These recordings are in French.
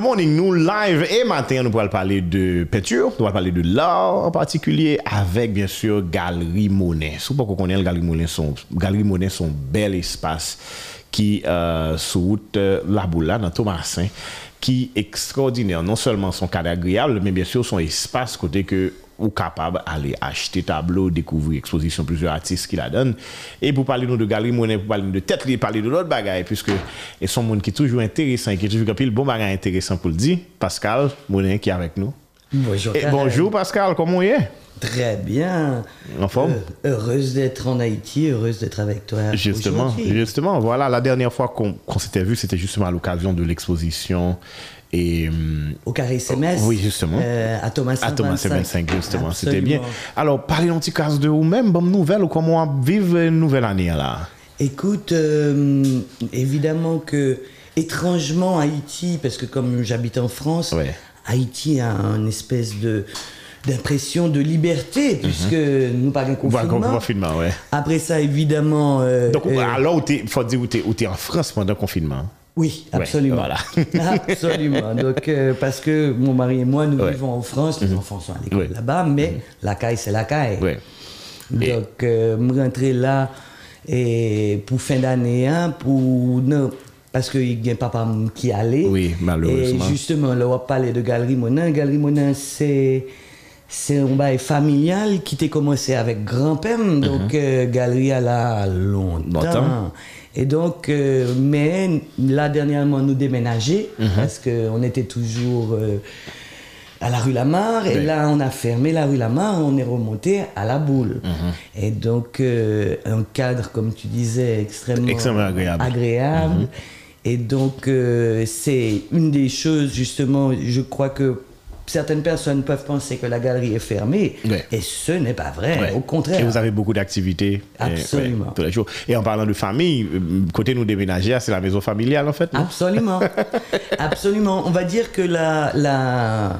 The Morning, nous live et matin, nous pourrons parler de peinture, nous pourrons parler de l'art en particulier, avec bien sûr Galerie Monet. Si vous connaissez Galerie Monet, son, Galerie Monet, son bel espace qui euh, route euh, La Boula, dans Thomasin, qui est extraordinaire. Non seulement son cadre agréable, mais bien sûr son espace côté que ou capable d'aller acheter tableau, découvrir exposition, plusieurs artistes qui la donnent. Et pour parler nous de Galerie Monet, pour parler de tête, parler de l'autre bagaille, puisque ils sont monde qui est toujours intéressant, qui est toujours un bon bagage intéressant pour le dire. Pascal Monet qui est avec nous. Bonjour. Et bonjour Pascal, comment est? Très bien. En forme? Euh, Heureuse d'être en Haïti, heureuse d'être avec toi. Justement, justement. Voilà, la dernière fois qu'on s'était vu, c'était justement à l'occasion de l'exposition et, hum, Au carré SMS Oui, justement. Euh, à Thomas À Thomas 25, justement. C'était bien. Alors, parlez un petit cas de vous-même, bonne nouvelle, ou comment vivre une nouvelle année là? Écoute, euh, évidemment que, étrangement, Haïti, parce que comme j'habite en France, Haïti a une espèce de d'impression de liberté, mhm. puisque nous parlons confinement. confinement ouais. Après ça, évidemment... Euh, Donc, alors, il faut dire où tu es, en France pendant le confinement? Oui, absolument. voilà. absolument. Donc, euh, parce que mon mari et moi, nous vivons en France, les mhm. enfants sont à l'école là-bas, mais mhm. la caille, c'est la caille. Donc, euh, me rentrer là et pour fin d'année, hein, pour non, parce qu'il y a papa qui allait. Oui, malheureusement. Et justement, là, on va parler de Galerie Monin. Galerie Monin, c'est c'est un bail familial qui t'est commencé avec grand-père, donc mhm. euh, Galerie à la longtemps. Et donc, euh, mais là, dernièrement, nous déménager mhm. parce qu'on était toujours euh, à la rue Lamar. Et là, on a fermé la rue Lamar, on est remonté à la boule. Mhm. Et donc, euh, un cadre, comme tu disais, extrêmement, agréable. agréable. Mhm. Et donc, c'est une des choses, justement, je crois que certaines personnes peuvent penser que la galerie est fermée, et ce n'est pas vrai. Au contraire. Et vous avez beaucoup d'activités. Absolument. tous les jours. Et en parlant de famille, euh, côté nous déménager, c'est la maison familiale en fait. Absolument. Absolument. On va dire que la, la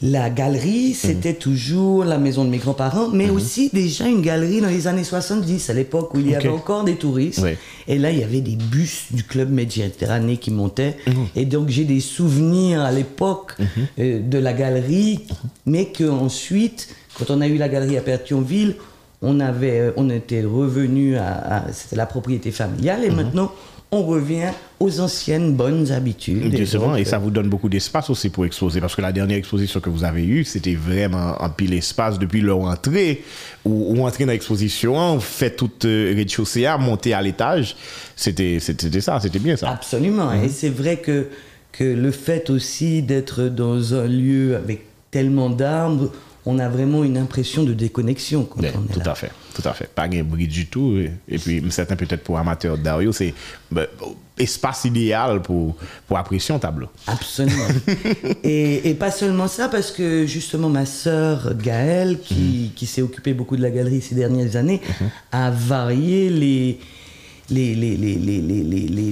la galerie, c'était toujours la maison de mes grands-parents, mais mhm. aussi déjà une galerie dans les années 70, à l'époque où il y avait encore des touristes. Et là, il y avait des bus du club méditerranéen qui montaient. Mhm. Et donc, j'ai des souvenirs à l'époque mhm. euh, de la galerie, mais qu'ensuite, quand on a eu la galerie à Perthionville, on, avait, euh, on était revenu à, c'était la propriété familiale, et maintenant, on revient aux anciennes bonnes habitudes. Justement, et, ça vous donne beaucoup d'espace aussi pour exposer, parce que la dernière exposition que vous avez eue, c'était vraiment un pile espace depuis leur entrée, ou entrer dans l'exposition, fait toute euh, rez-de-chaussée, monter à l'étage. C'était ça, c'était bien ça. Absolument, et mhm. c'est vrai que, que le fait aussi d'être dans un lieu avec tellement d'arbres, on a vraiment une impression de déconnexion quand on est tout à fait, tout à fait. Pas de bruit du tout. Et, puis, certains peut-être pour amateurs d'art, c'est ben, espace idéal pour, pour apprécier un tableau. Absolument. et, pas seulement ça, parce que justement, ma sœur Gaëlle, qui, mhm. qui s'est occupée beaucoup de la galerie ces dernières années, mhm. a varié les les, les, les,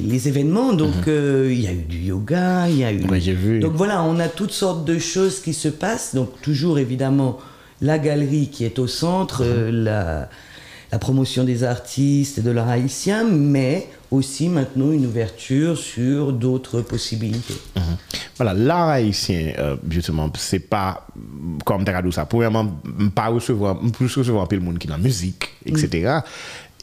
les, événements. Donc, mhm. euh, il y a eu du yoga, il y a eu. j'ai vu. Donc, voilà, on a toutes sortes de choses qui se passent. Donc, toujours évidemment, la galerie qui est au centre, mhm. euh, la, la, promotion des artistes et de l'art haïtien, mais aussi maintenant une ouverture sur d'autres possibilités. Mhm. Voilà, l'art haïtien, euh, justement, c'est pas comme tu ça. Premièrement, pas recevoir, plus recevoir un peu le monde qui est dans la musique, etc.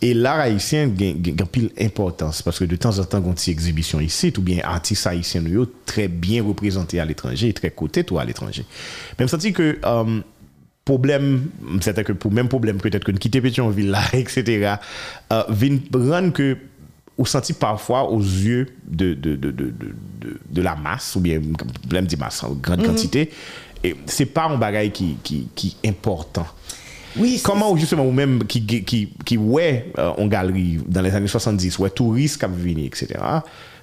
Et l'art haïtien a pile importance parce que de temps en temps, quand il exhibition ici, ou bien artistes haïtiens nous très bien représentés à l'étranger, très cotés à l'étranger. Même senti que euh, problème, c'est-à-dire que pour même problème peut-être que nous quitter Pétionville là, etc., euh, vient que ou senti parfois aux yeux de, de, de, de, de la masse, ou bien, problème dit masse, en grande mm -hmm. quantité, et c'est pas un bagage qui, qui, qui est important. Oui, Comment, justement, ou même qui, qui, qui ouais, euh, en galerie dans les années 70, ouais, touristes qui etc.,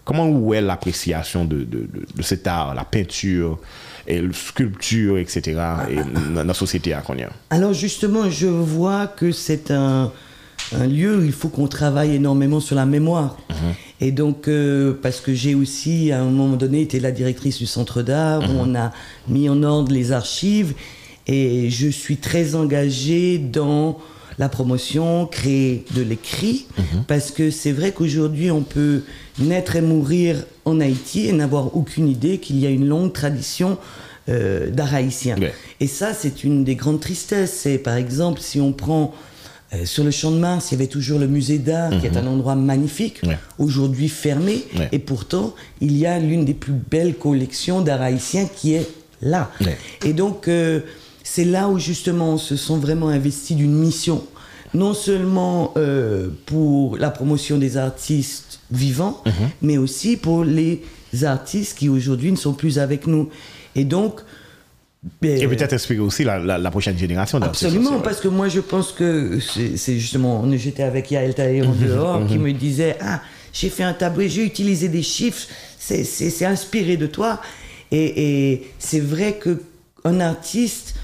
comment ou est l'appréciation de, de, de, cet art, la peinture, et la sculpture, etc., et dans la société à Alors, justement, je vois que c'est un, un lieu où il faut qu'on travaille énormément sur la mémoire. Mhm. Et donc, euh, parce que j'ai aussi, à un moment donné, été la directrice du centre d'art, où mhm. on a mis en ordre les archives. Et je suis très engagée dans la promotion, créer de l'écrit, mhm. parce que c'est vrai qu'aujourd'hui, on peut naître et mourir en Haïti et n'avoir aucune idée qu'il y a une longue tradition euh, d'art haïtien. Ouais. Et ça, c'est une des grandes tristesses. C'est par exemple, si on prend euh, sur le champ de Mars, il y avait toujours le musée d'art, qui est un endroit magnifique, Ouais. aujourd'hui fermé, Ouais. et pourtant, il y a l'une des plus belles collections d'art haïtien qui est là. Et donc, euh, c'est là où justement on se sent vraiment investi d'une mission, non seulement euh, pour la promotion des artistes vivants, Mhm. mais aussi pour les artistes qui aujourd'hui ne sont plus avec nous. Et donc, Et euh, peut-être inspirer aussi la, la- la prochaine génération d'artistes. Absolument, ouais. parce que moi je pense que c'est justement, on- j'étais avec Yael Mhm, en dehors qui me disait Ah, j'ai fait un tableau, j'ai utilisé des chiffres, c'est- inspiré de toi. Et, et c'est vrai que un artiste,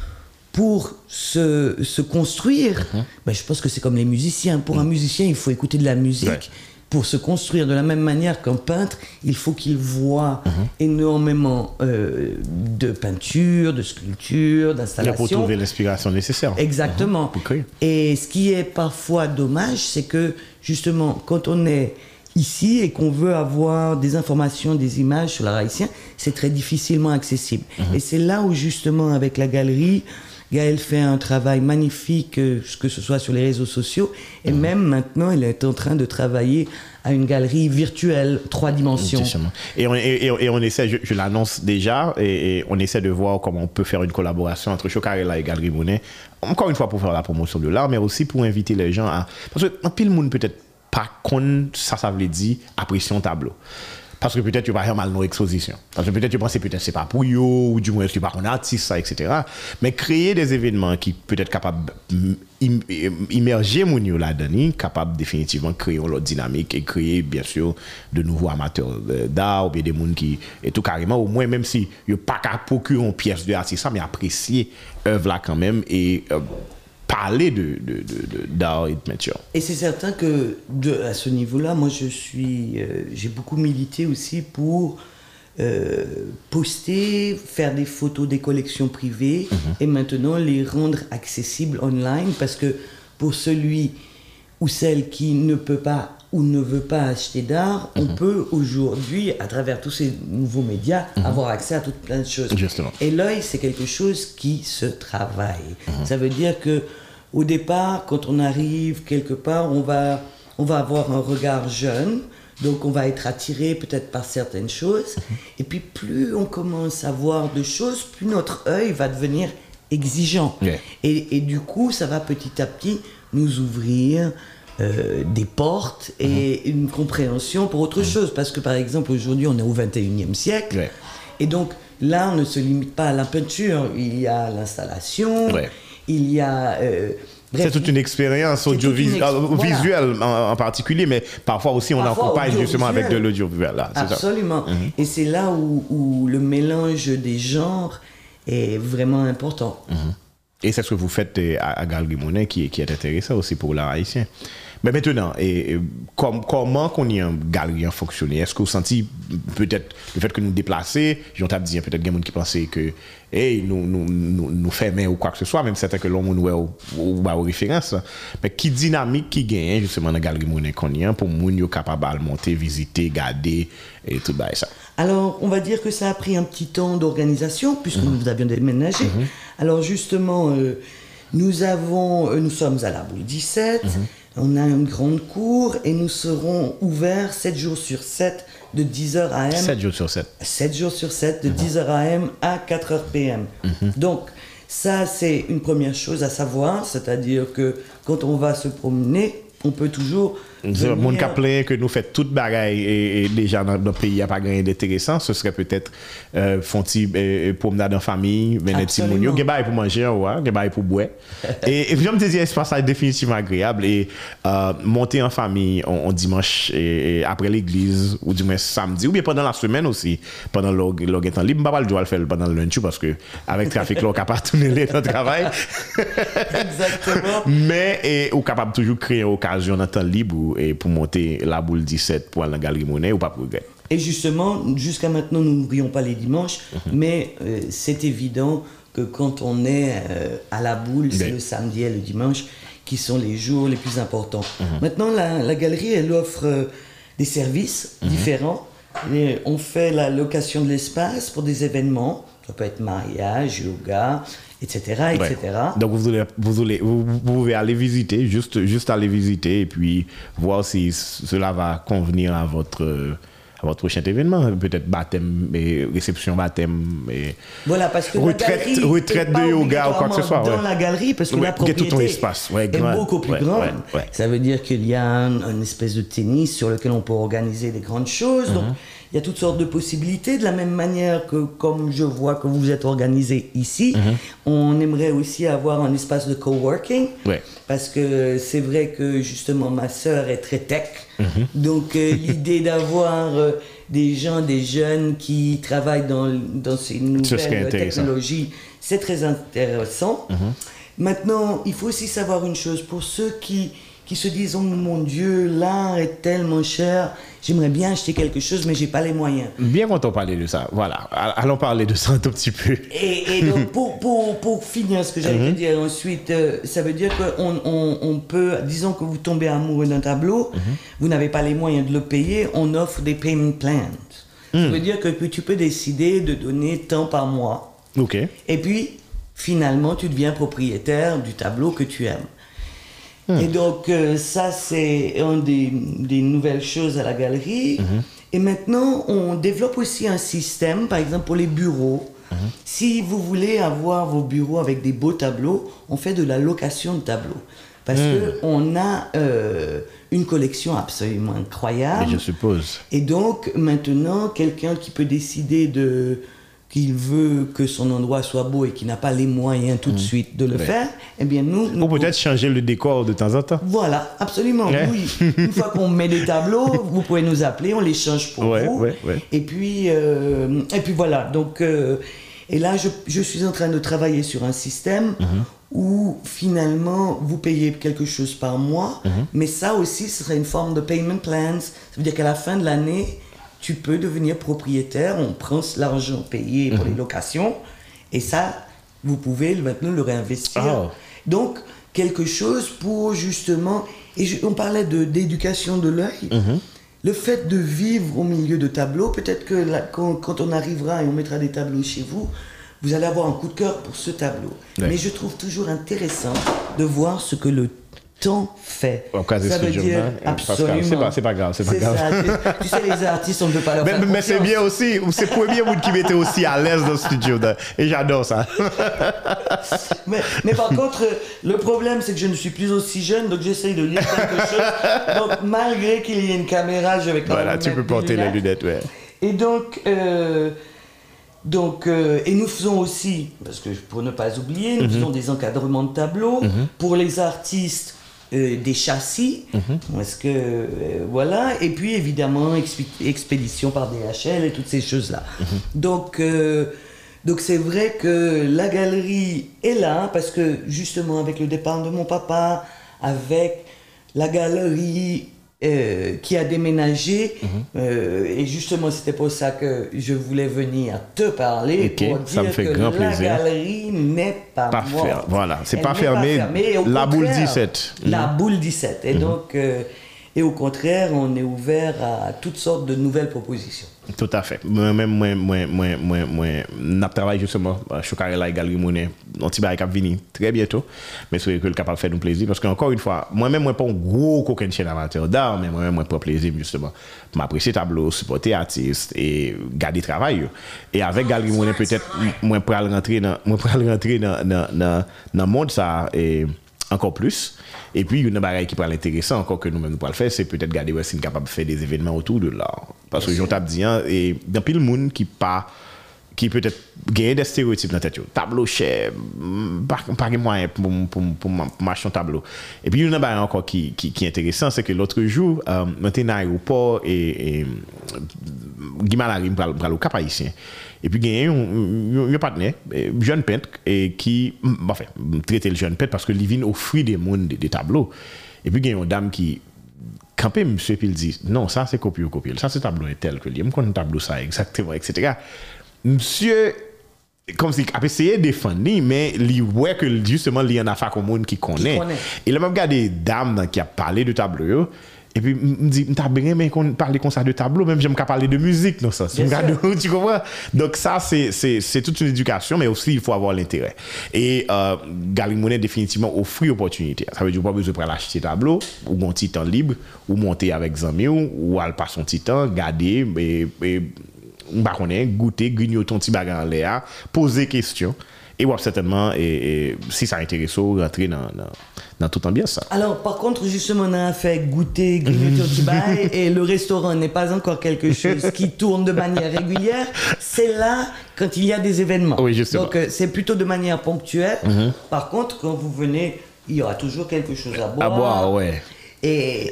pour se, se construire, Mhm. ben, je pense que c'est comme les musiciens. Pour un musicien, il faut écouter de la musique. Ouais. Pour se construire de la même manière qu'un peintre, il faut qu'il voit Mhm. énormément euh, de peinture, de sculpture, Là, pour d'installation. trouver l'inspiration nécessaire. Exactement. Et ce qui est parfois dommage, c'est que justement, quand on est ici et qu'on veut avoir des informations, des images sur l'art haïtien, c'est très difficilement accessible. Et c'est là où justement, avec la galerie, Gaëlle fait un travail magnifique, euh, que ce soit sur les réseaux sociaux, et même maintenant, elle est en train de travailler à une galerie virtuelle, trois dimensions. Et on, et, et- et on essaie, je, je l'annonce déjà, et, et on essaie de voir comment on peut faire une collaboration entre Chocarella et Galerie Monet. Encore une fois pour faire la promotion de l'art, mais aussi pour inviter les gens à. Parce que pile monde peut-être pas con, ça, ça veut dire apprécier un tableau. Parce que peut-être tu vas faire mal nos expositions. Parce que peut-être tu penses peut-être c'est pas pour yo, ou du moins tu pas un artiste, ça, etc. Mais créer des événements qui peut être capables d'immerger mon là-dedans, capable définitivement de créer autre dynamique et créer bien sûr de nouveaux amateurs de- d'art ou bien des gens qui et tout carrément au moins même si yo pas qu'à procurer une pièce de artiste mais apprécier œuvre là quand même et euh, parler de d'art et de peinture. Et c'est certain que de, à ce niveau-là, moi je suis, euh, j'ai beaucoup milité aussi pour euh, poster, faire des photos des collections privées et maintenant les rendre accessibles online parce que pour celui ou celle qui ne peut pas ou ne veut pas acheter d'art, on peut aujourd'hui, à travers tous ces nouveaux médias, avoir accès à toutes plein de choses. Justement. Et l'œil, c'est quelque chose qui se travaille. Ça veut dire que au départ, quand on arrive quelque part, on va, on va avoir un regard jeune, donc on va être attiré peut-être par certaines choses. Et puis plus on commence à voir de choses, plus notre œil va devenir exigeant. Et du coup, ça va petit à petit nous ouvrir euh, des portes et une compréhension pour autre chose. Parce que par exemple, aujourd'hui, on est au 21e siècle. Ouais. Et donc, là, on ne se limite pas à la peinture. Il y a l'installation, Ouais. il y a... euh, C'est toute une expérience audiovisuelle, voilà. visuelle en, en particulier, mais parfois aussi on Parfois accompagne justement avec de audiovisuel. l'audiovisuel. ça. Mhm. Absolument. Et c'est là où, où le mélange des genres est vraiment important. Et c'est ce que vous faites euh, à, à Galerie Monet qui, qui est intéressant aussi pour l'art haïtien. Mais maintenant, et, et com- comment qu'on y a un galerie fonctionner? Est-ce que vous sentez peut-être le fait que nous déplacer, j'en tape dire peut-être qu'il y a des gens qui pensaient que hey, nous, nous, nous, nous fermer ou quoi que ce soit, même c'est que l'on nous ou, ou, ou, aux références. Mais qui dynamique qui gagne justement dans la Galerie qu'on y a pour moun yo capable de monter, visiter, garder et tout ça? Alors, on va dire que ça a pris un petit temps d'organisation, puisque nous avions déménagé. Alors, justement, euh, nous, avons, euh, nous sommes à la boule 17, on a une grande cour, et nous serons ouverts 7 jours sur 7, de 10h à M. 7 jours sur 7. 7 jours sur 7, de 10h AM à 4h PM. Donc, ça, c'est une première chose à savoir, c'est-à-dire que quand on va se promener, on peut toujours. Moun ka plen ke nou fet tout bagay e deja nan peyi a pa ganyan deteresan, se sre petet euh, fonti e, euh, euh, promenade an fami, venet si moun yo, gen bay pou manje an wwa, gen bay pou bwe. e jom te di espasaj definitivman agreable, e euh, monte an fami an dimanche et, et apre l'eglize, ou dimanche samdi, ou bien pendant la semen osi, pendant log, log etan libre, mbaba l'jou al fel pendant l'unchou, parce que avek trafik lò kapar tounen lè nan travay. Exactement. Men, ou kapab toujou kreye okasyon nan tan libre ou et pour monter la boule 17 pour aller dans la galerie monnaie ou pas pour regret? Et justement, jusqu'à maintenant, nous n'ouvrions pas les dimanches, mais euh, c'est évident que quand on est euh, à la boule, c'est Oui. le samedi et le dimanche qui sont les jours les plus importants. Maintenant, la, la galerie, elle offre euh, des services différents. Et on fait la location de l'espace pour des événements. Ça peut être mariage, yoga, etc. etc. Ouais. Donc vous, voulez, vous, voulez, vous, vous pouvez aller visiter, juste, juste aller visiter et puis voir si cela va convenir à votre, à votre prochain événement. Peut-être baptême, et réception baptême. Et Voilà, parce que retraite, la retraite de yoga ou quoi que ce soit. Dans ouais. la galerie, parce que Ouais, la tout ton espace, ouais, est grand. beaucoup plus grande. Ça veut dire qu'il y a un, une espèce de tennis sur lequel on peut organiser des grandes choses. Donc, Mhm. Il y a toutes sortes de possibilités. De la même manière que, comme je vois que vous êtes organisé ici, Mhm. on aimerait aussi avoir un espace de coworking. Ouais. Parce que c'est vrai que justement ma sœur est très tech. Mhm. Donc euh, l'idée d'avoir euh, des gens, des jeunes qui travaillent dans, dans ces nouvelles technologies, c'est très intéressant. Maintenant, il faut aussi savoir une chose, pour ceux qui, qui se disent, oh mon Dieu, l'art est tellement cher, j'aimerais bien acheter quelque chose, mais j'ai pas les moyens. Bien content de parler de ça. Voilà. Allons parler de ça un tout petit peu. Et, et donc, pour, pour, pour finir ce que j'allais te dire ensuite, euh, ça veut dire qu'on on, on peut, disons que vous tombez amoureux d'un tableau, vous n'avez pas les moyens de le payer, on offre des payment plans. Ça veut dire que tu peux décider de donner tant par mois. OK. Et puis, finalement, tu deviens propriétaire du tableau que tu aimes. Et donc, euh, ça, c'est une des, des nouvelles choses à la galerie. Et maintenant, on développe aussi un système, par exemple, pour les bureaux. Si vous voulez avoir vos bureaux avec des beaux tableaux, on fait de la location de tableaux. Parce que on a euh, une collection absolument incroyable. Et je suppose. Et donc, maintenant, quelqu'un qui peut décider de qu'il veut que son endroit soit beau et qui n'a pas les moyens tout de suite de le Ouais. faire, eh bien, nous... nous Ou peut-être changer le décor de temps en temps. Voilà, absolument, Ouais. oui. Une fois qu'on met des tableaux, vous pouvez nous appeler, on les change pour Ouais, vous. Et puis, euh, et puis voilà. Donc, euh, et là, je, je suis en train de travailler sur un système Mhm. où finalement vous payez quelque chose par mois, Mhm. mais ça aussi, ce serait une forme de payment plans. Ça veut dire qu'à la fin de l'année, tu peux devenir propriétaire. On prend l'argent payé pour les Mhm. locations, et ça, vous pouvez maintenant le réinvestir. Oh. Donc, quelque chose pour justement. Et je- on parlait d'éducation de l'œil. Mhm. Le fait de vivre au milieu de tableaux, peut-être que là, quand, quand on arrivera et on mettra des tableaux chez vous, vous allez avoir un coup de cœur pour ce tableau. Ouais. Mais je trouve toujours intéressant de voir ce que le temps fait. Au cas de ça veut dire Pascal, absolument. c'est pas- grave, c'est pas grave. ça. Tu, tu sais, les artistes, on ne peut pas leur Mais, faire mais c'est bien aussi, c'est le premier monde qui m'était aussi à l'aise dans le studio. et j'adore ça. Mais, mais par contre, le problème, c'est que je ne suis plus aussi jeune, donc j'essaye de lire quelque chose. Donc, malgré qu'il y ait une caméra, je vais quand voilà, même tu mettre peux porter les lunettes, ouais. Et donc, euh, donc euh, et nous faisons aussi, parce que pour ne pas oublier, Mhm. nous faisons des encadrements de tableaux pour les artistes. Euh, des châssis, Mhm. est-ce que euh, voilà, et puis évidemment expédition par DHL et toutes ces choses-là. Mhm. Donc euh, donc c'est vrai que la galerie est là parce que justement avec le départ de mon papa, avec la galerie euh, qui a déménagé, Mhm. euh, et justement c'était pour ça que je voulais venir te parler Ok, pour ça dire me fait que grand la plaisir. galerie n'est pas, Pas morte. fer- voilà, c'est pas fermé. fermée, au La boule contraire, 17. La Mhm. boule 17. Et donc, euh, Et au contraire, on est ouvert à toutes sortes de nouvelles propositions. Tout à fait. Moi-même, moi, moi, moi, moi, moi, n'a travaillé justement à Chocarella et Galerie Monet, un petit bail qui venir très bientôt, mais c'est que le capable faire nous plaisir, parce qu'encore une fois, moi-même, moi, pas un gros coquin chaîne amateur d'art, mais moi-même, moi, pas plaisir, justement, m'apprécier tableau, supporter artiste et garder travail. Et avec Galerie Monet, peut-être, moi, pour rentrer dans, moi, pour rentrer dans, dans, dans, dans le monde, ça, et encore plus. Et puis, une bagaille qui pourrait intéressant encore que nous-mêmes nous pourrons le faire, c'est peut-être garder ouais, si nous capable de faire des événements autour de l'art. Parce que j'en tape dit, hein, et dans pile monde qui pas qui peut-être gagne des stéréotypes dans la tête. Tableau cher, mm, pas de moyen pour, pour, pour, marcher tableau. Et puis, il y a un encore qui, qui, qui est intéressant, c'est que l'autre jour, euh, on était à l'aéroport et, et euh, Guimalarim pour le cap haïtien. Et puis, il y a un partenaire, euh, jeune peintre, et qui, mm, enfin, mm, traiter le jeune peintre parce que Livine offrit des mondes, des tableaux. Et puis, il y a une dame qui campé monsieur puis il dit non ça c'est copieux copieux ça c'est tableau est tel que lui me connaît tableau ça exactement etc monsieur comme si a essayé de défendre mais il voit que justement il y en a fait comme monde qui connaît. Et là même regardé dame qui a parlé de tableau. Et puis me dit t'as bien mais qu'on parle comme ça de tableau même j'aime qu'à parler de musique dans ça tu comprends donc ça c'est c'est toute une éducation mais aussi il faut avoir l'intérêt. Et euh, Galimonet définitivement offrir opportunité. Ça veut dire pas besoin de l'acheter tableau ou mon petit temps libre ou monter avec amis ou, ou aller passer son petit temps garder et, et bah, connaît, goûter, grignoter ton petit bagage en l'air, poser question. Et ouais, certainement, et, et si ça intéresse, rentrer dans, dans, dans toute ambiance. Alors, par contre, justement, on a fait goûter, grignoter au petit bail, et le restaurant n'est pas encore quelque chose qui tourne de manière régulière. C'est là quand il y a des événements. Oui, justement. Donc, euh, c'est plutôt de manière ponctuelle. Par contre, quand vous venez, il y aura toujours quelque chose à boire. À boire, ouais. Et, et-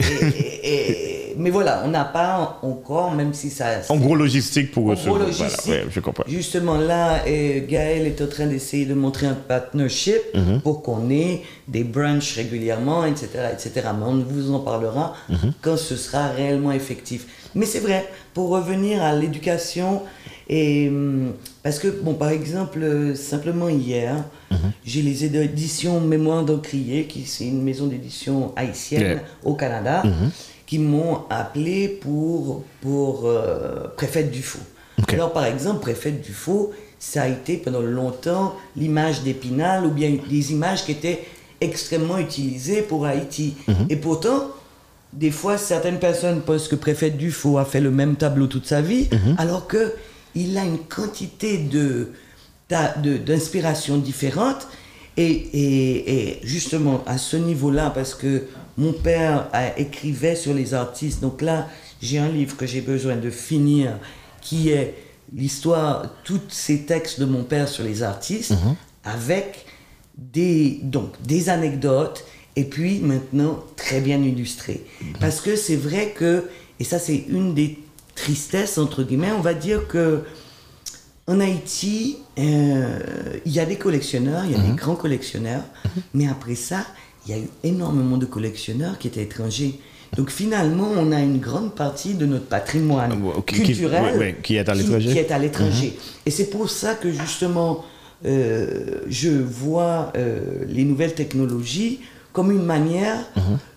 et- et- mais voilà, on n'a pas encore, même si ça. En gros logistique pour En gros Voilà, logistique. ouais, je comprends. Justement, là, euh, Gaël est en train d'essayer de montrer un partnership Mhm. pour qu'on ait des brunchs régulièrement, etc., etc. Mais on vous en parlera Mhm. quand ce sera réellement effectif. Mais c'est vrai, pour revenir à l'éducation, et hum, parce que, bon, par exemple, euh, simplement hier, Mhm. j'ai les éditions Mémoire d'Encrier, qui c'est une maison d'édition haïtienne Yeah. au Canada, Mhm. qui m'ont appelé pour, pour euh, préfète du faux. Ok. Alors, par exemple, préfète du faux, ça a été pendant longtemps l'image d'Épinal ou bien des images qui étaient extrêmement utilisées pour Haïti. Et pourtant, des fois, certaines personnes pensent que préfète du faux a fait le même tableau toute sa vie, alors que il a une quantité de d'inspiration différentes. Et, et- et justement, à ce niveau-là, parce que mon père a- écrivait sur les artistes, donc là, j'ai un livre que j'ai besoin de finir, qui est l'histoire, tous ces textes de mon père sur les artistes, avec des, donc, des anecdotes, et puis maintenant, très bien illustrées. Parce que c'est vrai que, et ça c'est une des tristesses, entre guillemets, on va dire que en Haïti, euh, il y a des collectionneurs, il y a des grands collectionneurs, mais après ça, il y a eu énormément de collectionneurs qui étaient étrangers. Donc finalement, on a une grande partie de notre patrimoine qui- culturel qui est à l'étranger. qui est à l'étranger. Et c'est pour ça que justement, euh, je vois euh, les nouvelles technologies comme une manière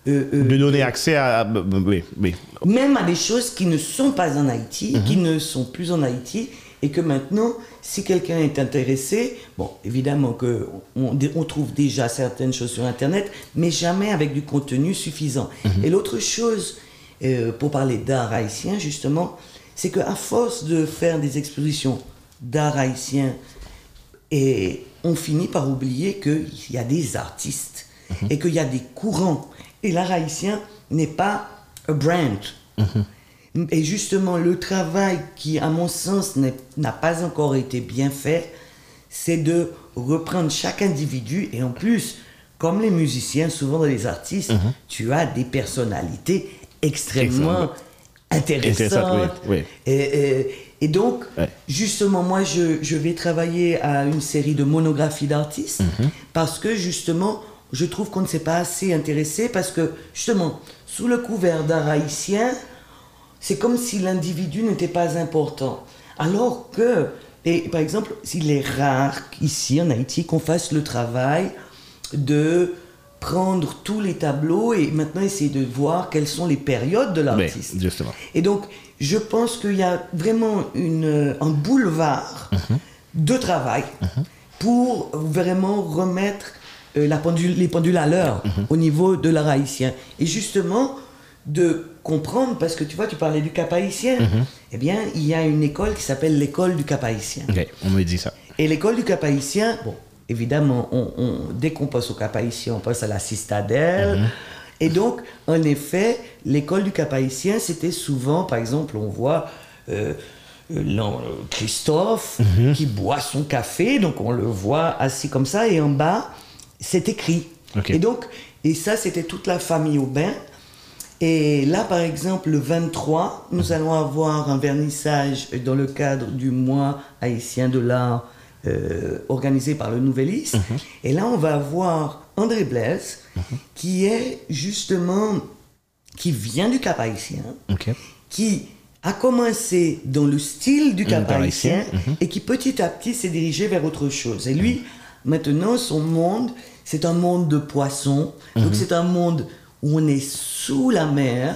euh, euh, De donner accès à. oui, oui. même à des choses qui ne sont pas en Haïti, qui ne sont plus en Haïti, et que maintenant, si quelqu'un est intéressé, bon, évidemment que on, on trouve déjà certaines choses sur Internet, mais jamais avec du contenu suffisant. Et l'autre chose, euh, pour parler d'art haïtien, justement, c'est qu'à force de faire des expositions d'art haïtien, et on finit par oublier qu'il y a des artistes et qu'il y a des courants. Et l'art haïtien n'est pas a brand. Et justement, le travail qui, à mon sens, n'a pas encore été bien fait, c'est de reprendre chaque individu. Et en plus, comme les musiciens, souvent dans les artistes, tu as des personnalités extrêmement intéressantes. Oui, oui. Et, et- et donc, Ouais. justement, moi, je, je vais travailler à une série de monographies d'artistes Mhm. parce que, justement, je trouve qu'on ne s'est pas assez intéressé parce que, justement, sous le couvert d'art haïtien, c'est comme si l'individu n'était pas important. Alors que, et par exemple, il est rare ici en Haïti qu'on fasse le travail de prendre tous les tableaux et maintenant essayer de voir quelles sont les périodes de l'artiste. justement. Et donc, je pense qu'il y a vraiment une, un boulevard de travail pour vraiment remettre la pendule, les pendules à l'heure au niveau de l'art haïtien. Et justement, de comprendre, parce que tu vois, tu parlais du cap haïtien, eh bien, il y a une école qui s'appelle l'école du cap haïtien. Ok, on me dit ça. Et l'école du Cap Haïtien, bon, évidemment, on, on- dès qu'on pense au Cap Haïtien, on pense à la citadelle. Et donc, en effet, l'école du Cap Haïtien, c'était souvent, par exemple, on voit euh, euh, euh, Christophe qui boit son café, donc on le voit assis comme ça, et en bas, c'est écrit. Et donc, et ça, c'était toute la famille Aubin. Et là, par exemple, le 23, nous allons avoir un vernissage dans le cadre du mois haïtien de l'art euh, organisé par le Nouvelliste. Et là, on va avoir André Blaise, qui est justement, qui vient du Cap haïtien, qui a commencé dans le style du Cap haïtien haïtien, et qui petit à petit s'est dirigé vers autre chose. Et lui, maintenant, son monde, c'est un monde de poissons. Donc c'est un monde où on est sous la mer.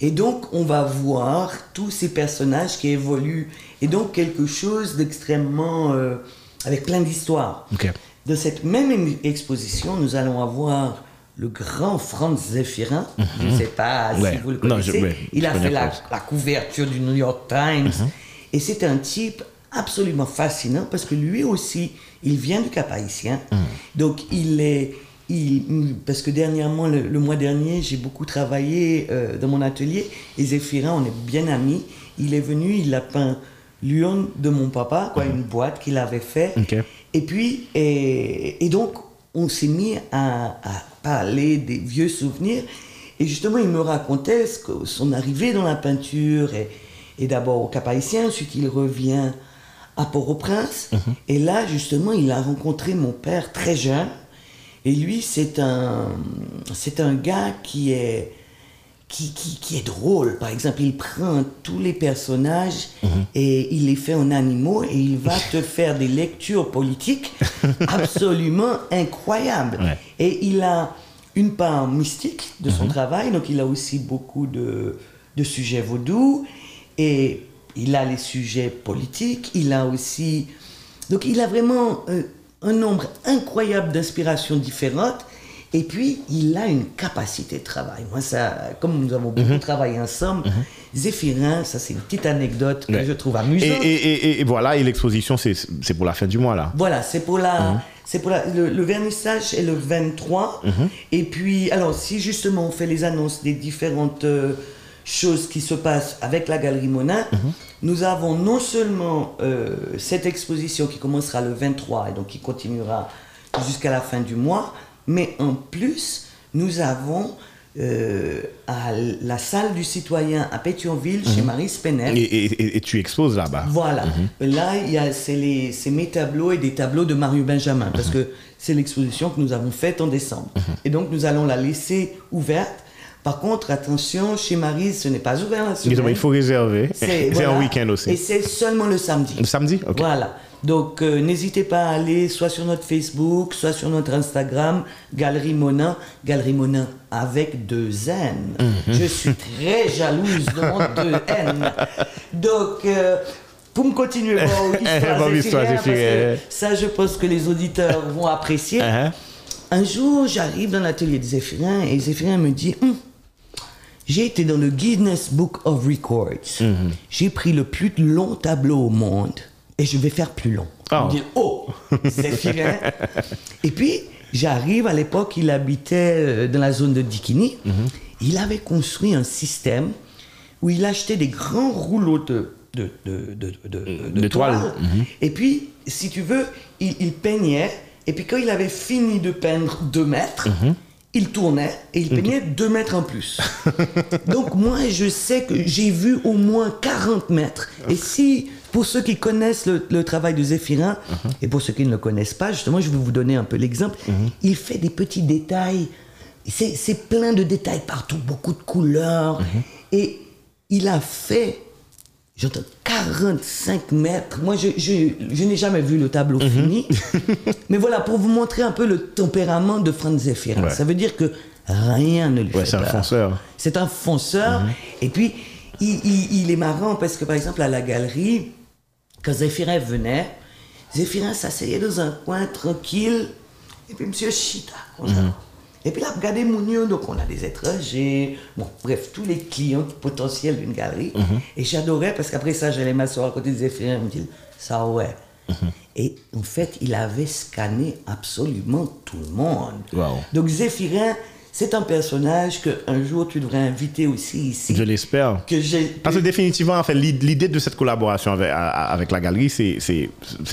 Et donc, on va voir tous ces personnages qui évoluent. Et donc, quelque chose d'extrêmement. euh, avec plein d'histoires. Ok. De cette même exposition, nous allons avoir le grand Franz Zéphirin. Je ne sais pas Ouais. si vous le Non, je- connaissez. ouais, Il a fait la couverture du New York Times. Et c'est un type absolument fascinant parce que lui aussi, il vient du Cap Haïtien. Donc, il est. Il, parce que dernièrement, le, le mois dernier, j'ai beaucoup travaillé euh, dans mon atelier et Zéphirin, on est bien amis. Il est venu, il a peint l'urne de mon papa, quoi, une boîte qu'il avait fait. Et puis, et, et donc, on s'est mis à, à parler des vieux souvenirs. Et justement, il me racontait ce que- son arrivée dans la peinture. Et, et d'abord au Cap Haïtien, ensuite il revient à Port-au-Prince. Et là, justement, il a rencontré mon père très jeune. Et lui, c'est un, c'est un gars qui est, qui, qui, qui est drôle. Par exemple, il prend tous les personnages et il les fait en animaux et il va te faire des lectures politiques absolument incroyables. Ouais. Et il a une part mystique de son travail, donc il a aussi beaucoup de, de sujets vaudous et il a les sujets politiques, il a aussi... Donc il a vraiment euh, un nombre incroyable d'inspirations différentes. Et puis, il a une capacité de travail. Moi, ça, comme nous avons beaucoup travaillé ensemble, Zéphirin, ça c'est une petite anecdote que Ouais. je trouve amusante. et, et, et voilà, et l'exposition, c'est pour la fin du mois, là. Voilà, c'est pour la. C'est pour la, le, le vernissage est le 23. Et puis, alors, si justement on fait les annonces des différentes euh, choses qui se passent avec la Galerie Monin, nous avons non seulement euh, cette exposition qui commencera le 23 et donc qui continuera jusqu'à la fin du mois, mais en plus, nous avons euh, à la salle du citoyen à Pétionville, chez Marie Spenel, Et, et, et- et tu exposes là-bas. voilà. Là, il y a c'est mes tableaux et des tableaux de Mario Benjamin parce que c'est l'exposition que nous avons faite en décembre. Et donc nous allons la laisser ouverte. Par contre, attention, chez Marie, ce n'est pas ouvert la semaine. Exactement, il faut réserver. C'est voilà. un week-end Et aussi. c'est seulement le samedi. Le samedi. Voilà. Donc, euh, n'hésitez pas à aller soit sur notre Facebook, soit sur notre Instagram, Galerie Monin, Galerie Monin avec deux N. Mhm. Je suis très jalouse de mon deux N. Donc, euh, pour me continuer mon histoire, Bon, histoire parce que ça, je pense que les auditeurs vont apprécier. Uh-huh. Un jour, j'arrive dans l'atelier de Zéphirin et Zéphirin me dit J'ai été dans le Guinness Book of Records. J'ai pris le plus long tableau au monde et je vais faire plus long. Oh. Je dis Oh, Zéphirin Et puis, j'arrive, à l'époque, il habitait euh, dans la zone de Dikini. Il avait construit un système où il achetait des grands rouleaux de, de, de, de, toile. toile. Et puis, si tu veux, il, il peignait. Et puis, quand il avait fini de peindre deux mètres, il tournait et il peignait deux mètres en plus. Donc, moi, je sais que j'ai vu au moins 40 mètres. Et si, pour ceux qui connaissent le, le travail de Zéphirin, et pour ceux qui ne le connaissent pas, justement, je vais vous donner un peu l'exemple. Il fait des petits détails. C'est c'est plein de détails partout, beaucoup de couleurs. Et il a fait J'entends 45 mètres. Moi, je, je, je n'ai jamais vu le tableau Mhm. fini. Mais voilà, pour vous montrer un peu le tempérament de Franz Zéphirin. Ouais. Ça veut dire que rien ne lui Ouais, fait c'est un fonceur. C'est un fonceur. Et puis, il, il- il est marrant parce que, par exemple, à la galerie, quand Zéphirin venait, Zéphirin s'asseyait dans un coin tranquille. Et puis, monsieur Chita. Et puis là, regardez Mounio, donc on a des étrangers, bon, bref, tous les clients potentiels d'une galerie. Et j'adorais parce qu'après ça, j'allais m'asseoir à côté de Zéphirin me dire, ça ouais. Et en fait, il avait scanné absolument tout le monde. Wow. Donc Zéphirin, c'est un personnage que un jour tu devrais inviter aussi ici. Je l'espère. Que. Parce que définitivement, en fait, l'id- l'idée de cette collaboration avec, la galerie, c'est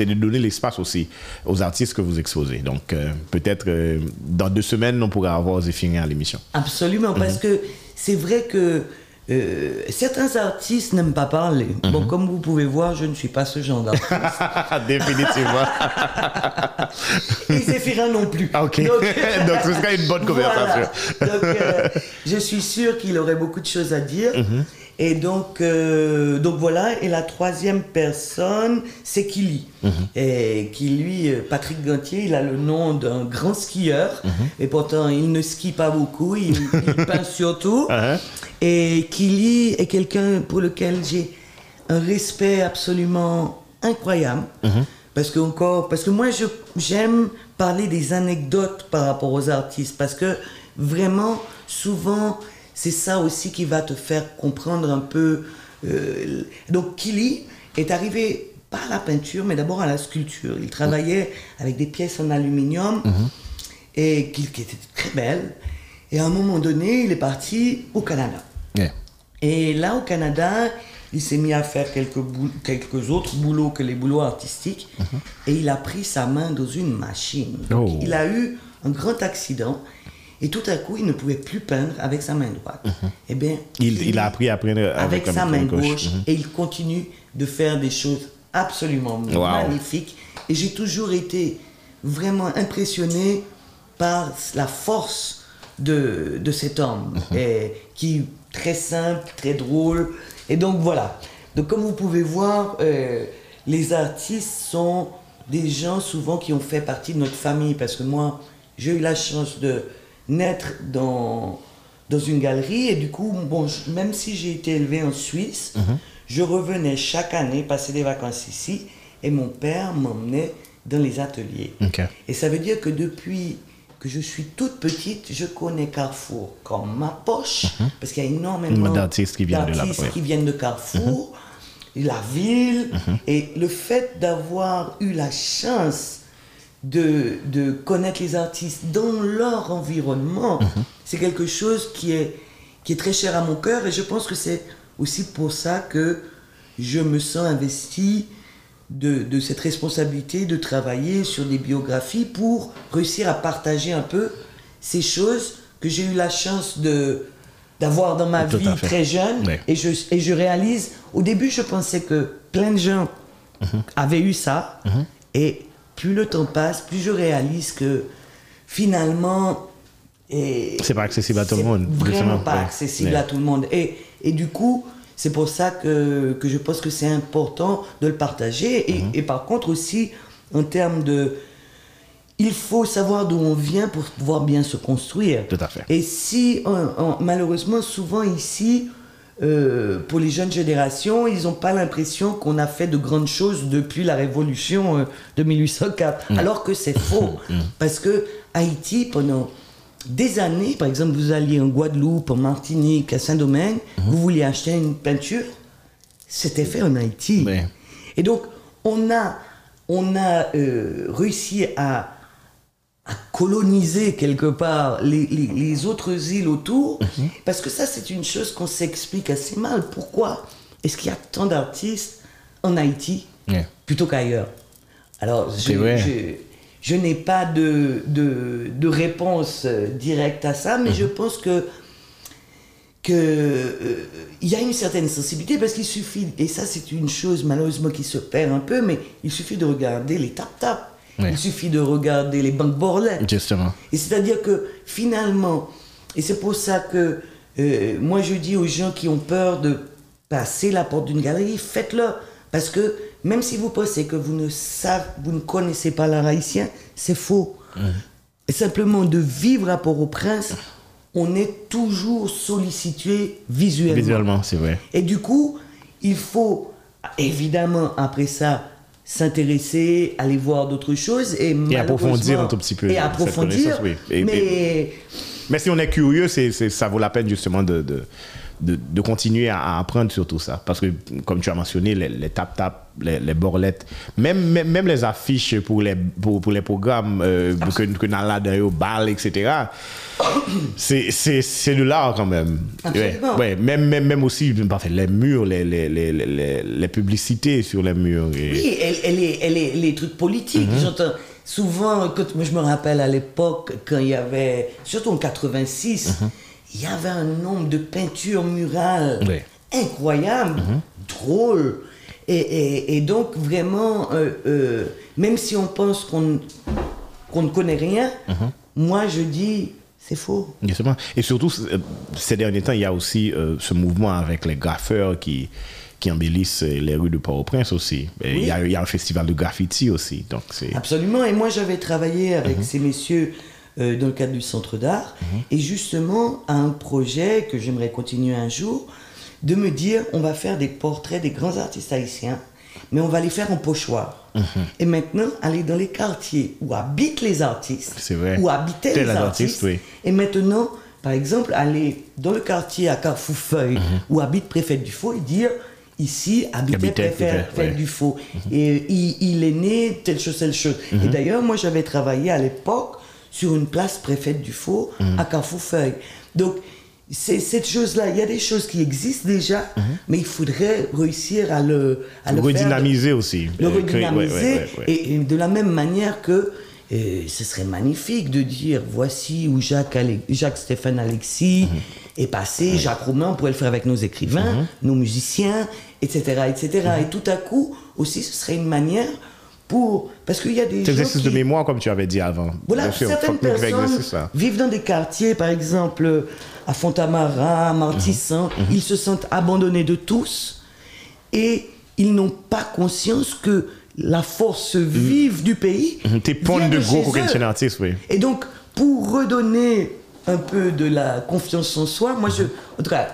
de donner l'espace aussi aux artistes que vous exposez. Donc, euh, peut-être euh, dans deux semaines, on pourra avoir Zéphirin à l'émission. Absolument, parce que c'est vrai que euh, certains artistes n'aiment pas parler. Bon, comme vous pouvez voir, je ne suis pas ce genre d'artiste. définitivement. Et Zéphirin non plus. Ah, ok. Donc, ce sera une bonne conversation. Voilà. Donc, euh, je suis sûr qu'il aurait beaucoup de choses à dire. Mhm. Et donc, euh, donc voilà, et la troisième personne, c'est Kili. Et qui lui, Patrick Gantier, il a le nom d'un grand skieur. Et pourtant, il ne skie pas beaucoup, il, il peint surtout. Uh-huh. Et Kili est quelqu'un pour lequel j'ai un respect absolument incroyable. Parce que encore, parce que moi je j'aime parler des anecdotes par rapport aux artistes parce que vraiment souvent c'est ça aussi qui va te faire comprendre un peu. euh, donc Kili est arrivé pas à la peinture mais d'abord à la sculpture. Il travaillait avec des pièces en aluminium et qui, qui étaient très belles. Et à un moment donné, il est parti au Canada. Yeah. Et là, au Canada, il s'est mis à faire quelques, autres boulots que les boulots artistiques. Et il a pris sa main dans une machine. Donc, Oh. Il a eu un grand accident. Et tout à coup, il ne pouvait plus peindre avec sa main droite. Eh bien, Il, il a appris à prendre avec, avec la sa main gauche. gauche et il continue de faire des choses absolument Wow. magnifiques. Et j'ai toujours été vraiment impressionné par la force de, de cet homme, et, qui très simple, très drôle. Et donc voilà. Donc comme vous pouvez voir, euh, les artistes sont des gens souvent qui ont fait partie de notre famille, parce que moi, j'ai eu la chance de naître dans, dans une galerie, et du coup, bon, je- même si j'ai été élevé en Suisse, je revenais chaque année passer des vacances ici, et mon père m'emmenait dans les ateliers. Et ça veut dire que depuis que je suis toute petite, je connais Carrefour comme ma poche, parce qu'il y a énormément D'artistes qui viennent de là, qui viennent de Carrefour, la ville, et le fait d'avoir eu la chance de, de connaître les artistes dans leur environnement, c'est quelque chose qui est, qui est très cher à mon cœur, et je pense que c'est aussi pour ça que je me sens investi de, de cette responsabilité de travailler sur des biographies pour réussir à partager un peu ces choses que j'ai eu la chance de d'avoir dans ma Tout vie très jeune. Et je, et je réalise au début je pensais que plein de gens avaient eu ça. Et plus le temps passe plus je réalise que finalement et C'est pas accessible à tout le monde, Vraiment justement, pas accessible à tout le monde. Et, et du coup, c'est pour ça que, que je pense que c'est important de le partager. Et, Mhm. et par contre aussi, en termes de... Il faut savoir d'où on vient pour pouvoir bien se construire. Tout à fait. Et si, on- on- malheureusement, souvent ici, euh, pour les jeunes générations, ils n'ont pas l'impression qu'on a fait de grandes choses depuis la révolution euh, de 1804. Mm. Alors que c'est faux. Parce que Haïti, pendant des années, par exemple, vous alliez en Guadeloupe, en Martinique, à Saint-Domingue, Mm-hmm. vous vouliez acheter une peinture, c'était fait en Haïti. Et donc, on a, on a euh, réussi à, à coloniser quelque part les, les- les autres îles autour, Mhm. parce que ça, c'est une chose qu'on s'explique assez mal. Pourquoi est-ce qu'il y a tant d'artistes en Haïti plutôt qu'ailleurs? Alors, je, C'est vrai. Je, n'ai pas de, de, de réponse euh, directe à ça, mais Mhm. je pense que que euh, y a une certaine sensibilité parce qu'il suffit et ça c'est une chose malheureusement qui se perd un peu mais il suffit de regarder les tap tap Ouais. il suffit de regarder les banques Justement. et c'est-à-dire que finalement, et c'est pour ça que euh, moi je dis aux gens qui ont peur de passer la porte d'une galerie, faites-le. Parce que même si vous pensez que vous ne savez, vous ne connaissez pas l'art haïtien, c'est faux. Et simplement de vivre à Port-au-Prince, on est toujours sollicité visuellement. Visuellement, c'est vrai. Et du coup, il faut évidemment après ça s'intéresser, aller voir d'autres choses et, approfondir un tout petit peu Et cette approfondir. connaissance, oui. Et- mais Mais si on est curieux, c'est, c'est- ça vaut la peine justement de, de, de, de continuer à, apprendre sur tout ça. Parce que, comme tu as mentionné, les, tap-tap, les, les borlettes, même, même, même les affiches pour les, pour, pour les programmes euh, que, que Nala bal, etc., c'est, de l'art quand même. Absolument. Ouais, ouais. Même, même, même aussi, parfait, les murs, les, les, les, les, publicités sur les murs. et- oui, elle, elle est, elle est, les trucs politiques. Mhm. J'entends souvent, quand, moi je me rappelle à l'époque, quand il y avait, surtout en 86, Mhm. Il y avait un nombre de peintures murales Oui. incroyable, Mhm. drôle. Et, et, et donc, vraiment, euh, euh, même si on pense qu'on ne connaît rien, Mhm. moi je dis, C'est faux. Justement. Et surtout, euh, ces derniers temps, il y a aussi euh, ce mouvement avec les graffeurs qui, qui embellissent les rues de Port-au-Prince aussi. Il, y a, il y a un festival de graffiti aussi. Donc c'est... Absolument. Et moi, j'avais travaillé avec ces messieurs euh, dans le cadre du centre d'art. Et justement, à un projet que j'aimerais continuer un jour, de me dire on va faire des portraits des grands artistes haïtiens, mais on va les faire en pochoir. Et maintenant, aller dans les quartiers où habitent les artistes, vrai. où habitaient les artistes, oui. et maintenant, par exemple, aller dans le quartier à Carrefour-Feuille, où habite Préfet du Faux, et dire ici habitait Préfet, ouais. du Faux. Et il, il est né telle chose, telle chose. Et d'ailleurs, moi, j'avais travaillé à l'époque sur une place Préfet du Faux à Carrefour-Feuille. Donc, c'est cette chose-là. Il y a des choses qui existent déjà, mais il faudrait réussir à le, à le redynamiser aussi. le Euh, ouais, redynamiser. ouais, ouais, ouais. Et, et de la même manière que euh, ce serait magnifique de dire voici où Jacques, Ale- Jacques Stéphane Alexis Mhm. est passé, Jacques Romain, on pourrait le faire avec nos écrivains, Mhm. nos musiciens, etc. etc. Et tout à coup, aussi, ce serait une manière pour. Parce qu'il y a des gens. exercice qui- de mémoire, comme tu avais dit avant. voilà, sûr, certaines personnes vivent dans des quartiers, par exemple à Fontamara, à Martissan, Mhm. ils se sentent abandonnés de tous et ils n'ont pas conscience que la force vive du pays. Mhm, T'es vient pont de gros artiste, oui. Et donc, pour redonner un peu de la confiance en soi, moi je. En tout cas,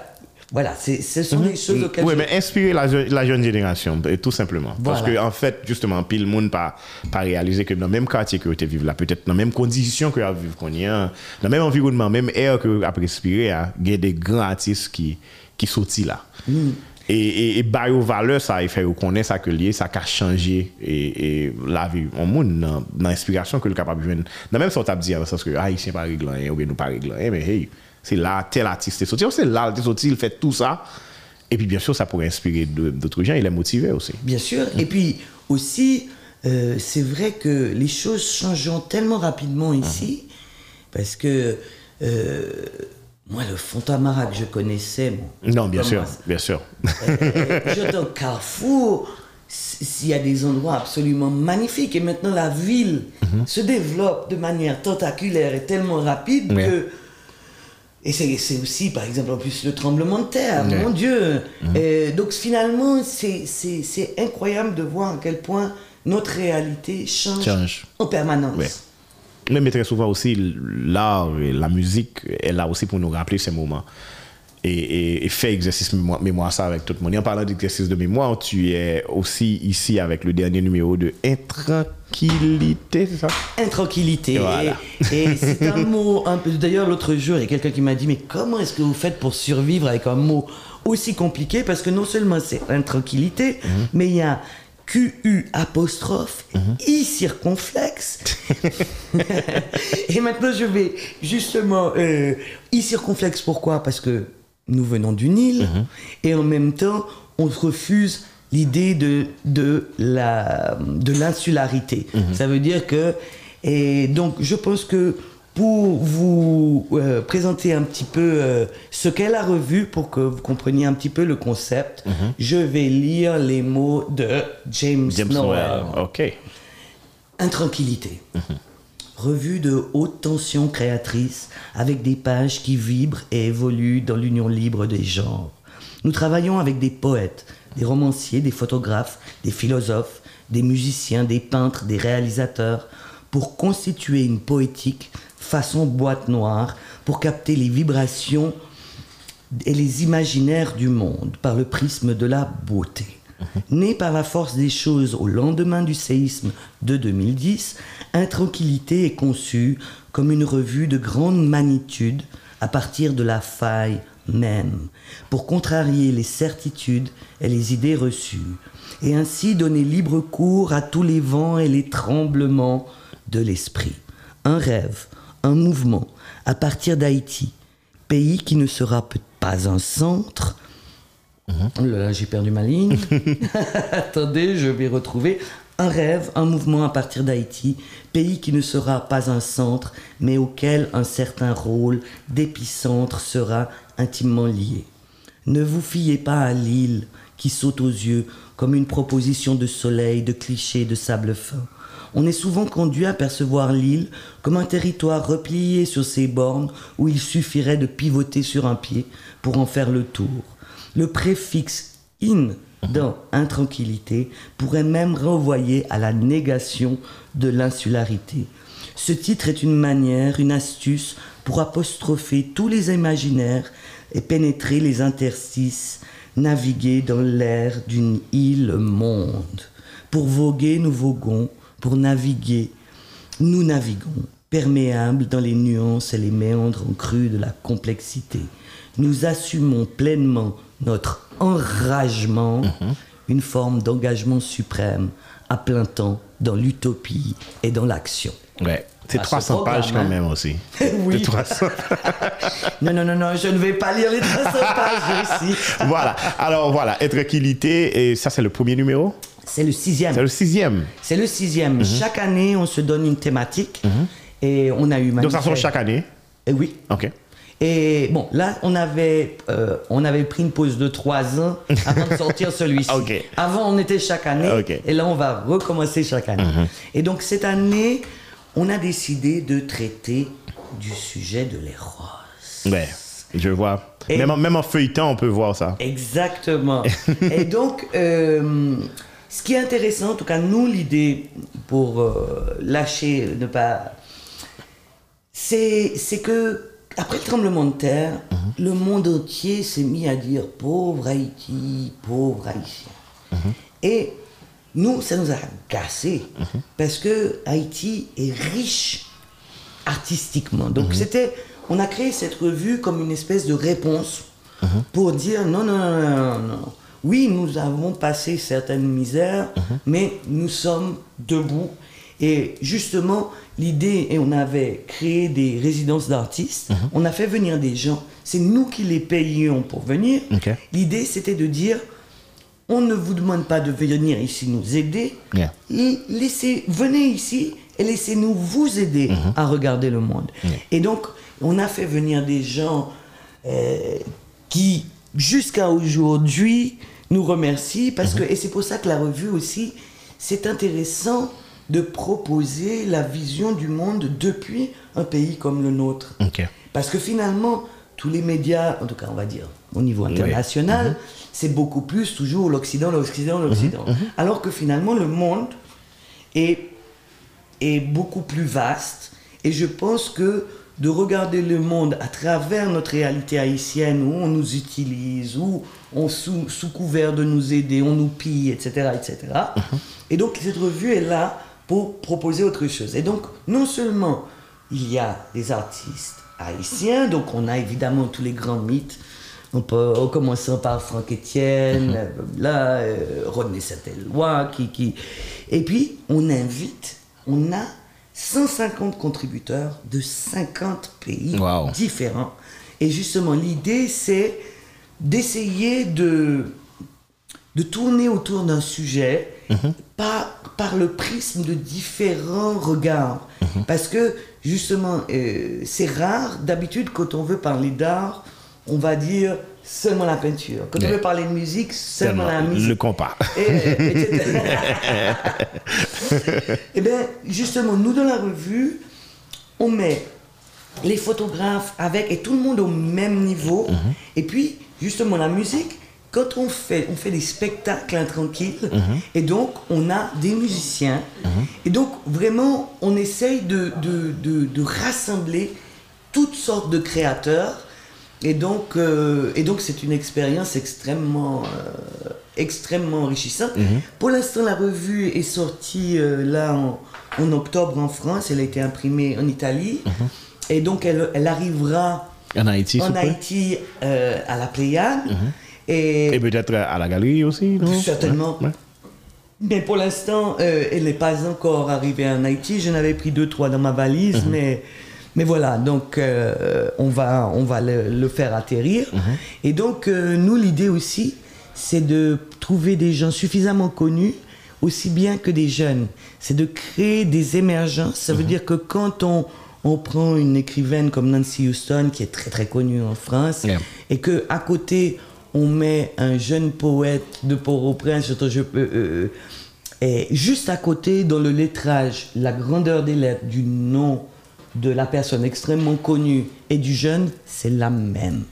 Voilà, ce sont mhm. les choses auxquelles... Oui, je... mais inspirer la, la, jeune génération, euh, tout simplement. Voilà. Parce que, en fait, justement, pile monde pas pas réaliser que dans le même quartier que tu vives là, peut-être dans les mêmes conditions que tu vives, qu'on y a, dans le même environnement, même air que tu respirer, il y a des grands artistes qui, qui sortent là. Mm. Et, et, et bah, aux valeurs, ça, il fait reconnaître ça que lié, ça a changé et, et, la vie au monde, dans l'inspiration que le capable de Dans même sorte à dire, parce que ah, Haïtien pas réglant, ou bien nous pas réglant, mais hey, c'est là, tel artiste est sorti, c'est là, l'artiste est sorti, il fait tout ça. Et puis, bien sûr, ça pourrait inspirer d'autres gens, il est motivé aussi. Bien sûr. Et puis aussi, euh, c'est vrai que les choses changeant tellement rapidement ici, parce que euh, moi, le Fontamara que je connaissais, bon, Non, bien sûr, bien sûr. euh, au Carrefour, s'il y a des endroits absolument magnifiques. Et maintenant, la ville Mhm. se développe de manière tentaculaire et tellement rapide que. Et c'est aussi, par exemple, en plus, le tremblement de terre. Mhm. mon Dieu. Et donc, finalement, c'est- incroyable de voir à quel point notre réalité change, Change. en permanence. Ouais. Mais très souvent aussi, l'art et la musique est là aussi pour nous rappeler ces moments. Et, et, et fait exercice mémoire, mémoire ça avec tout le monde. Et en parlant d'exercice de mémoire, tu es aussi ici avec le dernier numéro de Intranquillité, c'est ça? Intranquillité. Voilà. Et, c'est un mot un peu. D'ailleurs, l'autre jour, il y a quelqu'un qui m'a dit Mais comment est-ce que vous faites pour survivre avec un mot aussi compliqué? Parce que non seulement c'est intranquillité, Mhm. mais il y a QU apostrophe, I circonflexe. et maintenant, je vais justement. euh, I circonflexe, pourquoi? Parce que nous venons du Nil et en même temps, on refuse l'idée de, de la de l'insularité. Ça veut dire que et donc je pense que pour vous euh, présenter un petit peu euh, ce qu'est la revue, pour que vous compreniez un petit peu le concept, je vais lire les mots de James, James. OK. Intranquillité. Revue de haute tension créatrice avec des pages qui vibrent et évoluent dans l'union libre des genres. Nous travaillons avec des poètes, des romanciers, des photographes, des philosophes, des musiciens, des peintres, des réalisateurs pour constituer une poétique façon boîte noire pour capter les vibrations et les imaginaires du monde par le prisme de la beauté. Né par la force des choses au lendemain du séisme de 2010, Intranquillité est conçue comme une revue de grande magnitude à partir de la faille même, pour contrarier les certitudes et les idées reçues, et ainsi donner libre cours à tous les vents et les tremblements de l'esprit. Un rêve, un mouvement, à partir d'Haïti, pays qui ne sera peut- pas un centre. Là, j'ai perdu ma ligne. Attendez, je vais retrouver. Un rêve, un mouvement à partir d'Haïti, pays qui ne sera pas un centre, mais auquel un certain rôle d'épicentre sera intimement lié. Ne vous fiez pas à l'île qui saute aux yeux comme une proposition de soleil, de clichés, de sable fin. on est souvent conduit à percevoir l'île comme un territoire replié sur ses bornes où il suffirait de pivoter sur un pied pour en faire le tour. Le préfixe in dans intranquillité pourrait même renvoyer à la négation de l'insularité. Ce titre est une manière, une astuce pour apostropher tous les imaginaires et pénétrer les interstices, naviguer dans l'air d'une île monde. Pour voguer, nous voguons, pour naviguer, nous naviguons, perméables dans les nuances et les méandres en crue de la complexité. Nous assumons pleinement notre enragement, une forme d'engagement suprême à plein temps dans l'utopie et dans l'action. Ouais. C'est Ah, ce 300 programme, pages quand hein. même aussi. Oui. C'est 300. Non, non, non, non, je ne vais pas lire les 300 pages aussi. voilà. Alors voilà, Tranquillité, et ça c'est le premier numéro? C'est le sixième. C'est le sixième. C'est le sixième. Mhm. Chaque année, on se donne une thématique. Et on a eu Donc ça sort chaque année? Eh oui. Ok. Et bon, là, on avait, euh, on avait pris une pause de trois ans avant de sortir celui-ci. Avant, on était chaque année. Mhm. Et là, on va recommencer chaque année. Et donc, cette année, on a décidé de traiter du sujet de l'éros. Ouais, je vois. Et- Même, en, même en feuilletant, on peut voir ça. Exactement. Et donc, euh, ce qui est intéressant, en tout cas, nous, l'idée pour euh, lâcher, ne pas. C'est c'est que, après le tremblement de terre, le monde entier s'est mis à dire pauvre Haïti, pauvre Haïtien. Et nous, ça nous a agacés. Parce que Haïti est riche artistiquement. Donc c'était, on a créé cette revue comme une espèce de réponse pour dire non, non, non, non, non, non. Oui, nous avons passé certaines misères, mais nous sommes debout. Et justement, l'idée, et on avait créé des résidences d'artistes, on a fait venir des gens, c'est nous qui les payions pour venir. L'idée, c'était de dire, on ne vous demande pas de venir ici nous aider, Yeah. Laissez, venez ici et laissez-nous vous aider à regarder le monde. Et donc, on a fait venir des gens euh, qui, jusqu'à aujourd'hui, nous remercient parce que, et c'est pour ça que la revue aussi, c'est intéressant de proposer la vision du monde depuis un pays comme le nôtre. Parce que finalement, tous les médias, en tout cas on va dire au niveau international, c'est beaucoup plus toujours l'Occident, l'Occident, l'Occident. Alors que finalement le monde est, est beaucoup plus vaste. Et je pense que de regarder le monde à travers notre réalité haïtienne, où on nous utilise, où on sous, sous couvert de nous aider, on nous pille, etc., etc. Et donc cette revue est là pour proposer autre chose. Et donc non seulement il y a des artistes haïtiens, donc on a évidemment tous les grands mythes, on peut, en commençant par Franck Etienne, euh, là, euh, Rodney Saint-Éloi, qui, qui... Et puis, on invite, on a 150 contributeurs de 50 pays Wow. différents. Et justement, l'idée, c'est d'essayer de, de tourner autour d'un sujet par, par le prisme de différents regards. Parce que, justement, euh, c'est rare, d'habitude, quand on veut parler d'art, on va dire seulement la peinture. Quand on veut parler de musique, seulement la musique. Le compas. Et, etc. Eh bien, justement, nous, dans la revue, on met les photographes avec, et tout le monde au même niveau. Et puis, justement, la musique, quand on fait, on fait des spectacles intranquilles, et donc, on a des musiciens. Et donc, vraiment, on essaye de, de, de- de rassembler toutes sortes de créateurs. Et donc, euh, et donc c'est une expérience extrêmement, euh, extrêmement enrichissante. Pour l'instant, la revue est sortie euh, là en, en octobre en France. Elle a été imprimée en Italie. Et donc, elle, elle arrivera En Haïti, en. Haïti à la Pléiade. Et, Et peut-être à la galerie aussi, non? Certainement. Ouais, ouais. mais pour l'instant, euh, elle n'est pas encore arrivée en Haïti. J'en avais pris deux, trois dans ma valise, mais, mais voilà. Donc, euh, on va, on va le, le faire atterrir. Et donc, euh, nous, l'idée aussi, c'est de trouver des gens suffisamment connus, aussi bien que des jeunes. C'est de créer des émergences. Ça veut dire que quand on, on prend une écrivaine comme Nancy Houston, qui est très très connue en France, Yeah. et que à côté on met un jeune poète de Port-au-Prince, je peux, euh, Et juste à côté, dans le lettrage, la grandeur des lettres du nom de la personne extrêmement connue et du jeune, c'est la même.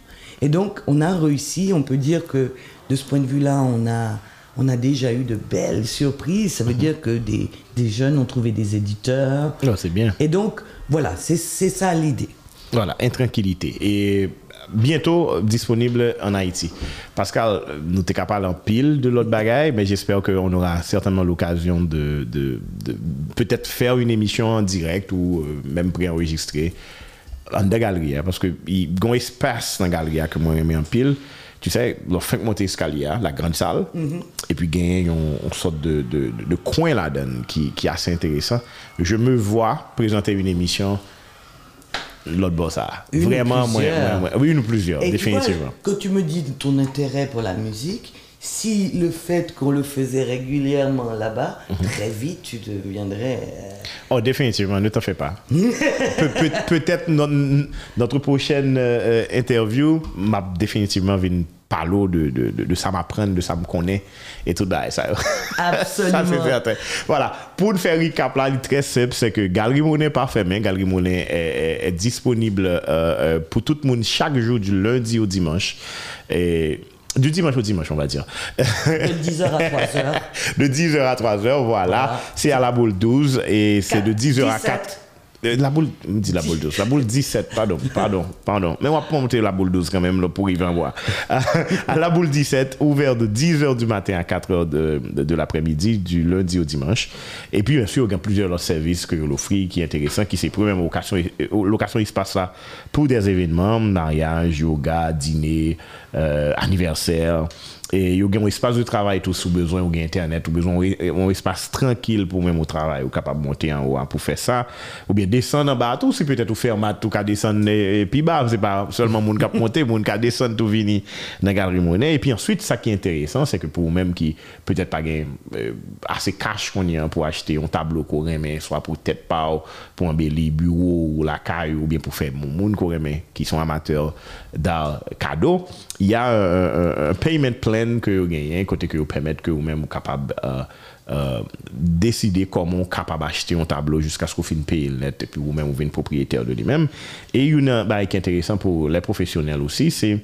Et donc, on a réussi, on peut dire que de ce point de vue-là, on a, on a déjà eu de belles surprises. Ça veut Mhm. dire que des, des jeunes ont trouvé des éditeurs. Oh, c'est bien. Et donc, voilà, c'est c'est ça l'idée. Voilà, intranquillité. Et bientôt disponible en Haïti. Pascal, nous t'es capable en pile de l'autre bagaille, mais j'espère qu'on aura certainement l'occasion de, de, de peut-être faire une émission en direct ou euh, même préenregistrée en de galerie, parce qu'il y a un espace dans la galerie que moi j'aime en pile. Tu sais, le fin de monter escalier, la grande salle, mm -hmm. et puis il y a une sorte de, de, de coin là-dedans qui, qui est assez intéressant. Je me vois présenter une émission l'autre boss ça. Une ou Vraiment, moi, oui, une ou plusieurs, Et tu définitivement. vois, quand tu me dis ton intérêt pour la musique, si le fait qu'on le faisait régulièrement là-bas, Mhm. très vite tu deviendrais. euh, Oh, définitivement, ne t'en fais pas. Pe- peut- Peut-être notre, notre prochaine euh, euh, interview m'a définitivement vu parler de, de, de, de ça m'apprendre, de ça me connaît et tout ça. ça Absolument. c'est certain. Voilà. Pour nous faire recap là, très simple, c'est que Galerie Monet pas fermée. Galerie Monet est, est- est disponible euh, euh, pour tout le monde chaque jour du lundi au dimanche. Et du dimanche au dimanche, on va dire. de 10h à 3h. de 10h à 3h, voilà. Voilà. C'est à la boule 12 et c'est de 10h à 17. 4. Euh, la boule, dit la boule 12, la boule 17, pardon, pardon, pardon. Mais on va pas monter la boule 12 quand même là, pour y voir. À, à la boule 17, ouvert de 10h du matin à 4h de, de, de l'après-midi, du lundi au dimanche. Et puis, bien sûr, il y a plusieurs autres services que l'offre qui est intéressant, qui c'est première location, location espace là pour des événements, mariage, yoga, dîner, euh, anniversaire. et yo gen un espace de travail tout sous besoin ou gen internet ou besoin un espace tranquille pour même au travail ou capable monter en haut pour faire ça. Ou bien descendre en bas tout c'est peut-être ou faire mat tout ka descendre et, et puis bas c'est pas seulement moun cap monter moun ka descendre tout vini dans galerie monnaie et puis ensuite ça qui est intéressant c'est que pour même qui peut-être pas gen euh, assez cash qu'on y a pour acheter un tableau qu'on mais soit pour tête pas pour embellir bureau ou la caille ou bien pour faire moun moun qu'on qui sont amateurs d'art cadeau il y a euh, un, un, un payment plan moyen que vous gagnez, côté que vous permettez que vous-même vous capable euh, euh, décider comment vous capable acheter un tableau jusqu'à ce que vous finissez payer le net et puis vous-même vous venez propriétaire de lui-même. Et une bail qui est intéressant pour les professionnels aussi, c'est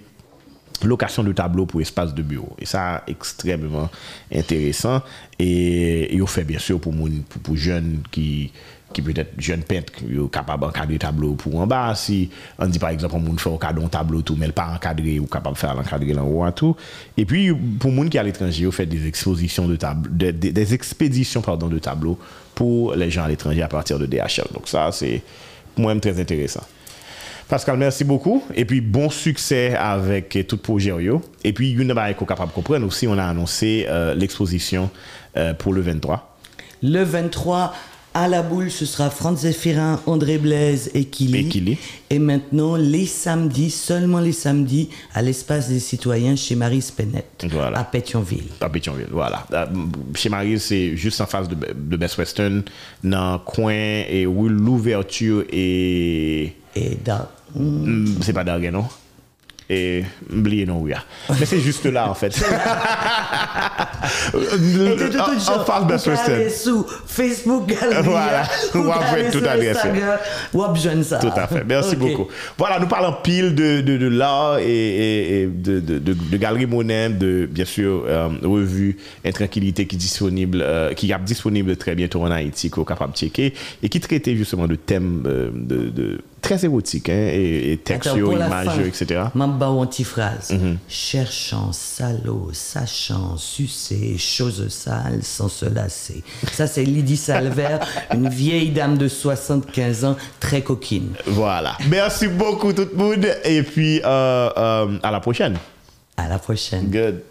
location de tableau pour espace de bureau. Et ça, extrêmement intéressant. Et, et on fait bien sûr pour, mon, pour, pour jeunes qui qui peut-être jeunes peintres qui sont capables d'encadrer tableau pour en bas. Si on dit par exemple, on fait un tableau tout, mais pas encadré ou capable de faire l'encadrer en haut tout. Et puis, pour les gens qui à l'étranger, on fait des expositions de tableaux, des, des- des expéditions pardon, de tableaux pour les gens à l'étranger à partir de DHL. Donc ça, c'est pour moi très intéressant. Pascal, merci beaucoup. Et puis, bon succès avec tout projet. Et puis, une chose qu'on capable de comprendre aussi, on a annoncé euh, l'exposition euh, pour le 23. Le 23, à la boule, ce sera Franz Zéphirin, André Blaise et Kili. Et Kili. Et maintenant, les samedis, seulement les samedis, à l'espace des citoyens chez Marie Voilà. à Pétionville. à Pétionville, voilà. Euh, Chez Marie, c'est juste en face de, de Best Western, dans le coin et où l'ouverture est. Et dans- Hmm, C'est pas d'arguer, non? Et oubliez non, oui. Mais c'est juste là, en fait. En face de allez sous Facebook Galerie. Voilà. Ou après, tout ou besoin ça. Tout à fait. Merci beaucoup. Voilà, nous parlons pile de, de, de l'art et, et- et de, de, de, de Galerie Monet, de bien sûr euh, revue Intranquillité qui est disponible, euh, qui est disponible très bientôt en Haïti, qu'on est capable de checker et qui traitait justement de thèmes euh, de très érotiques hein, et, et images, fin, etc. Mamba ou anti-phrase. Mhm. Cherchant, salaud, sachant, sucer, chose sale sans se lasser. Ça, c'est Lydie Salver, une vieille dame de 75 ans, très coquine. Voilà. Merci beaucoup tout le monde et puis euh, euh, à la prochaine. À la prochaine. Good.